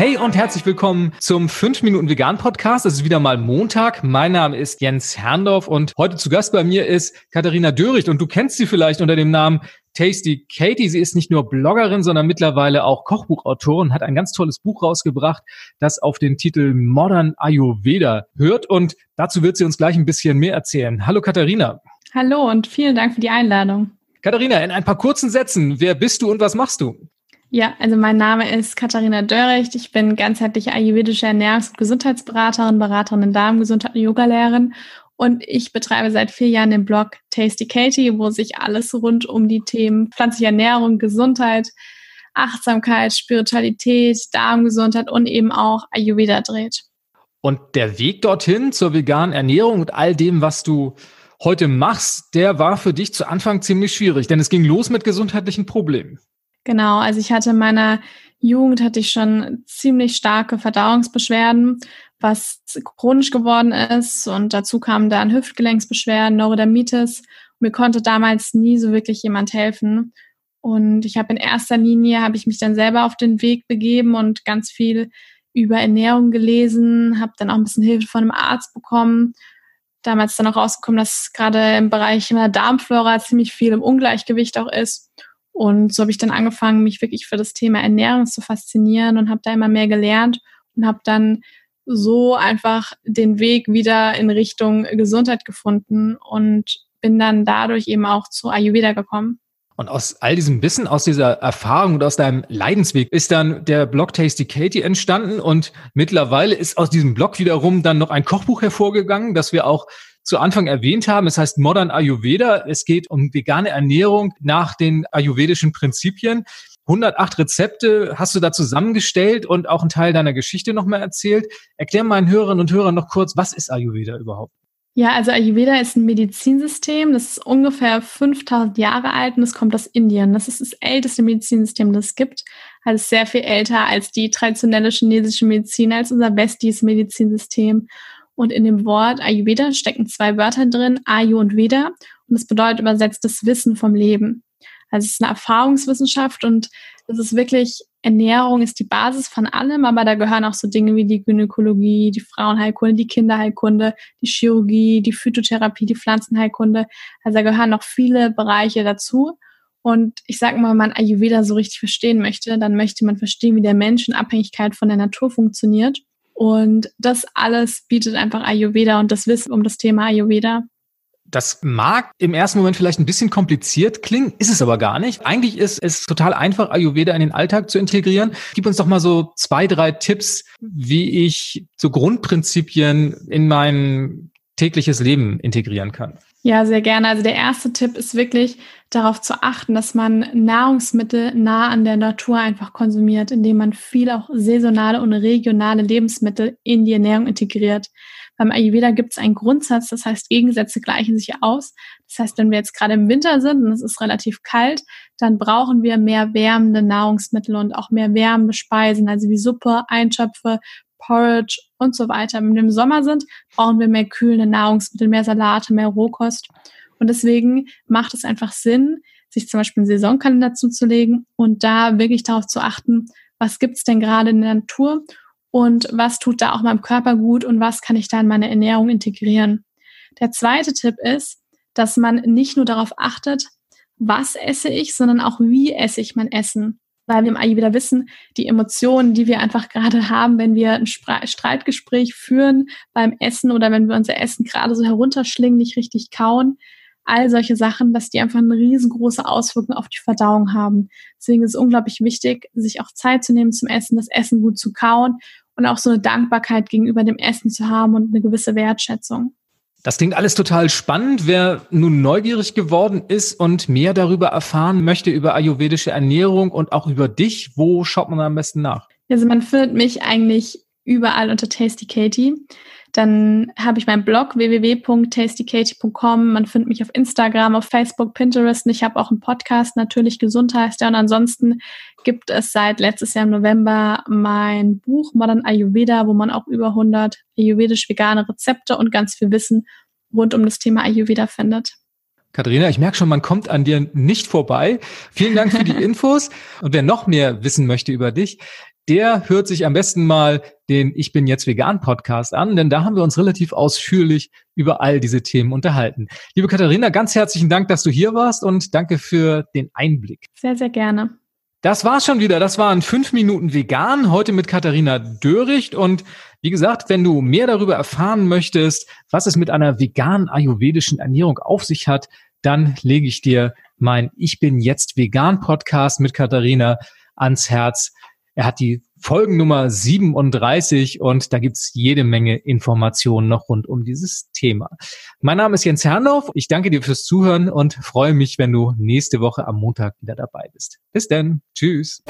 Hey und herzlich willkommen zum 5 Minuten Vegan Podcast. Es ist wieder mal Montag. Mein Name ist Jens Herrndorf und heute zu Gast bei mir ist Katharina Döricht und du kennst sie vielleicht unter dem Namen Tasty Katie. Sie ist nicht nur Bloggerin, sondern mittlerweile auch Kochbuchautorin, hat ein ganz tolles Buch rausgebracht, das auf den Titel Modern Ayurveda hört und dazu wird sie uns gleich ein bisschen mehr erzählen. Hallo Katharina. Hallo und vielen Dank für die Einladung. Katharina, in ein paar kurzen Sätzen, wer bist du und was machst du? Ja, also mein Name ist Katharina Dörrecht. Ich bin ganzheitliche ayurvedische Ernährungs- und Gesundheitsberaterin, Beraterin in Darmgesundheit und Yogalehrerin. Und ich betreibe seit vier Jahren den Blog Tasty Katie, wo sich alles rund um die Themen pflanzliche Ernährung, Gesundheit, Achtsamkeit, Spiritualität, Darmgesundheit und eben auch Ayurveda dreht. Und der Weg dorthin zur veganen Ernährung und all dem, was du heute machst, der war für dich zu Anfang ziemlich schwierig, denn es ging los mit gesundheitlichen Problemen. Genau, also ich hatte in meiner Jugend hatte ich schon ziemlich starke Verdauungsbeschwerden, was chronisch geworden ist und dazu kamen dann Hüftgelenksbeschwerden, Neurodermitis. Mir konnte damals nie so wirklich jemand helfen. Und ich habe in erster Linie habe ich mich dann selber auf den Weg begeben und ganz viel über Ernährung gelesen, habe dann auch ein bisschen Hilfe von einem Arzt bekommen. Damals dann auch rausgekommen, dass gerade im Bereich der Darmflora ziemlich viel im Ungleichgewicht auch ist. Und so habe ich dann angefangen, mich wirklich für das Thema Ernährung zu faszinieren und habe da immer mehr gelernt und habe dann so einfach den Weg wieder in Richtung Gesundheit gefunden und bin dann dadurch eben auch zu Ayurveda gekommen. Und aus all diesem Wissen, aus dieser Erfahrung und aus deinem Leidensweg ist dann der Blog Tasty Katie entstanden und mittlerweile ist aus diesem Blog wiederum dann noch ein Kochbuch hervorgegangen, das wir auch zu Anfang erwähnt haben. Es heißt Modern Ayurveda. Es geht um vegane Ernährung nach den ayurvedischen Prinzipien. 108 Rezepte hast du da zusammengestellt und auch einen Teil deiner Geschichte nochmal erzählt. Erklär meinen Hörerinnen und Hörern noch kurz, was ist Ayurveda überhaupt? Ja, also Ayurveda ist ein Medizinsystem, das ist ungefähr 5000 Jahre alt und es kommt aus Indien. Das ist das älteste Medizinsystem, das es gibt. Also sehr viel älter als die traditionelle chinesische Medizin, als unser westliches Medizinsystem. Und in dem Wort Ayurveda stecken zwei Wörter drin, Ayu und Veda. Und das bedeutet übersetzt das Wissen vom Leben. Also es ist eine Erfahrungswissenschaft und es ist wirklich, Ernährung ist die Basis von allem, aber da gehören auch so Dinge wie die Gynäkologie, die Frauenheilkunde, die Kinderheilkunde, die Chirurgie, die Phytotherapie, die Pflanzenheilkunde. Also da gehören noch viele Bereiche dazu. Und ich sage mal, wenn man Ayurveda so richtig verstehen möchte, dann möchte man verstehen, wie der Mensch in Abhängigkeit von der Natur funktioniert und das alles bietet einfach Ayurveda und das Wissen um das Thema Ayurveda. Das mag im ersten Moment vielleicht ein bisschen kompliziert klingen, ist es aber gar nicht. Eigentlich ist es total einfach, Ayurveda in den Alltag zu integrieren. Gib uns doch mal so zwei, drei Tipps, wie ich so Grundprinzipien in mein tägliches Leben integrieren kann. Ja, sehr gerne. Also der erste Tipp ist wirklich darauf zu achten, dass man Nahrungsmittel nah an der Natur einfach konsumiert, indem man viel auch saisonale und regionale Lebensmittel in die Ernährung integriert. Beim Ayurveda gibt es einen Grundsatz, das heißt, Gegensätze gleichen sich aus. Das heißt, wenn wir jetzt gerade im Winter sind und es ist relativ kalt, dann brauchen wir mehr wärmende Nahrungsmittel und auch mehr wärmende Speisen, also wie Suppe, Einschöpfe, Porridge und so weiter. Wenn wir im Sommer sind, brauchen wir mehr kühlende Nahrungsmittel, mehr Salate, mehr Rohkost. Und deswegen macht es einfach Sinn, sich zum Beispiel einen Saisonkalender zuzulegen und da wirklich darauf zu achten, was gibt's denn gerade in der Natur und was tut da auch meinem Körper gut und was kann ich da in meine Ernährung integrieren. Der zweite Tipp ist, dass man nicht nur darauf achtet, was esse ich, sondern auch wie esse ich mein Essen weil wir im Ayurveda wissen, die Emotionen, die wir einfach gerade haben, wenn wir ein Streitgespräch führen beim Essen oder wenn wir unser Essen gerade so herunterschlingen, nicht richtig kauen, all solche Sachen, dass die einfach eine riesengroße Auswirkung auf die Verdauung haben. Deswegen ist es unglaublich wichtig, sich auch Zeit zu nehmen zum Essen, das Essen gut zu kauen und auch so eine Dankbarkeit gegenüber dem Essen zu haben und eine gewisse Wertschätzung. Das klingt alles total spannend. Wer nun neugierig geworden ist und mehr darüber erfahren möchte, über ayurvedische Ernährung und auch über dich, wo schaut man am besten nach? Also man findet mich eigentlich überall unter Tasty Katie. Dann habe ich meinen Blog www.tastykatie.com. Man findet mich auf Instagram, auf Facebook, Pinterest. Und ich habe auch einen Podcast, natürlich Gesundheit. Und ansonsten gibt es seit letztes Jahr im November mein Buch Modern Ayurveda, wo man auch über 100 ayurvedisch-vegane Rezepte und ganz viel Wissen rund um das Thema Ayurveda findet. Katharina, ich merke schon, man kommt an dir nicht vorbei. Vielen Dank für die Infos. Und wer noch mehr wissen möchte über dich, der hört sich am besten mal den Ich bin jetzt vegan Podcast an, denn da haben wir uns relativ ausführlich über all diese Themen unterhalten. Liebe Katharina, ganz herzlichen Dank, dass du hier warst und danke für den Einblick. Sehr, sehr gerne. Das war's schon wieder. Das waren fünf Minuten vegan. Heute mit Katharina Döricht. Und wie gesagt, wenn du mehr darüber erfahren möchtest, was es mit einer veganen ayurvedischen Ernährung auf sich hat, dann lege ich dir mein Ich bin jetzt vegan Podcast mit Katharina ans Herz. Er hat die Folgennummer 37 und da gibt's jede Menge Informationen noch rund um dieses Thema. Mein Name ist Jens Herrndorf. Ich danke dir fürs Zuhören und freue mich, wenn du nächste Woche am Montag wieder dabei bist. Bis dann. Tschüss.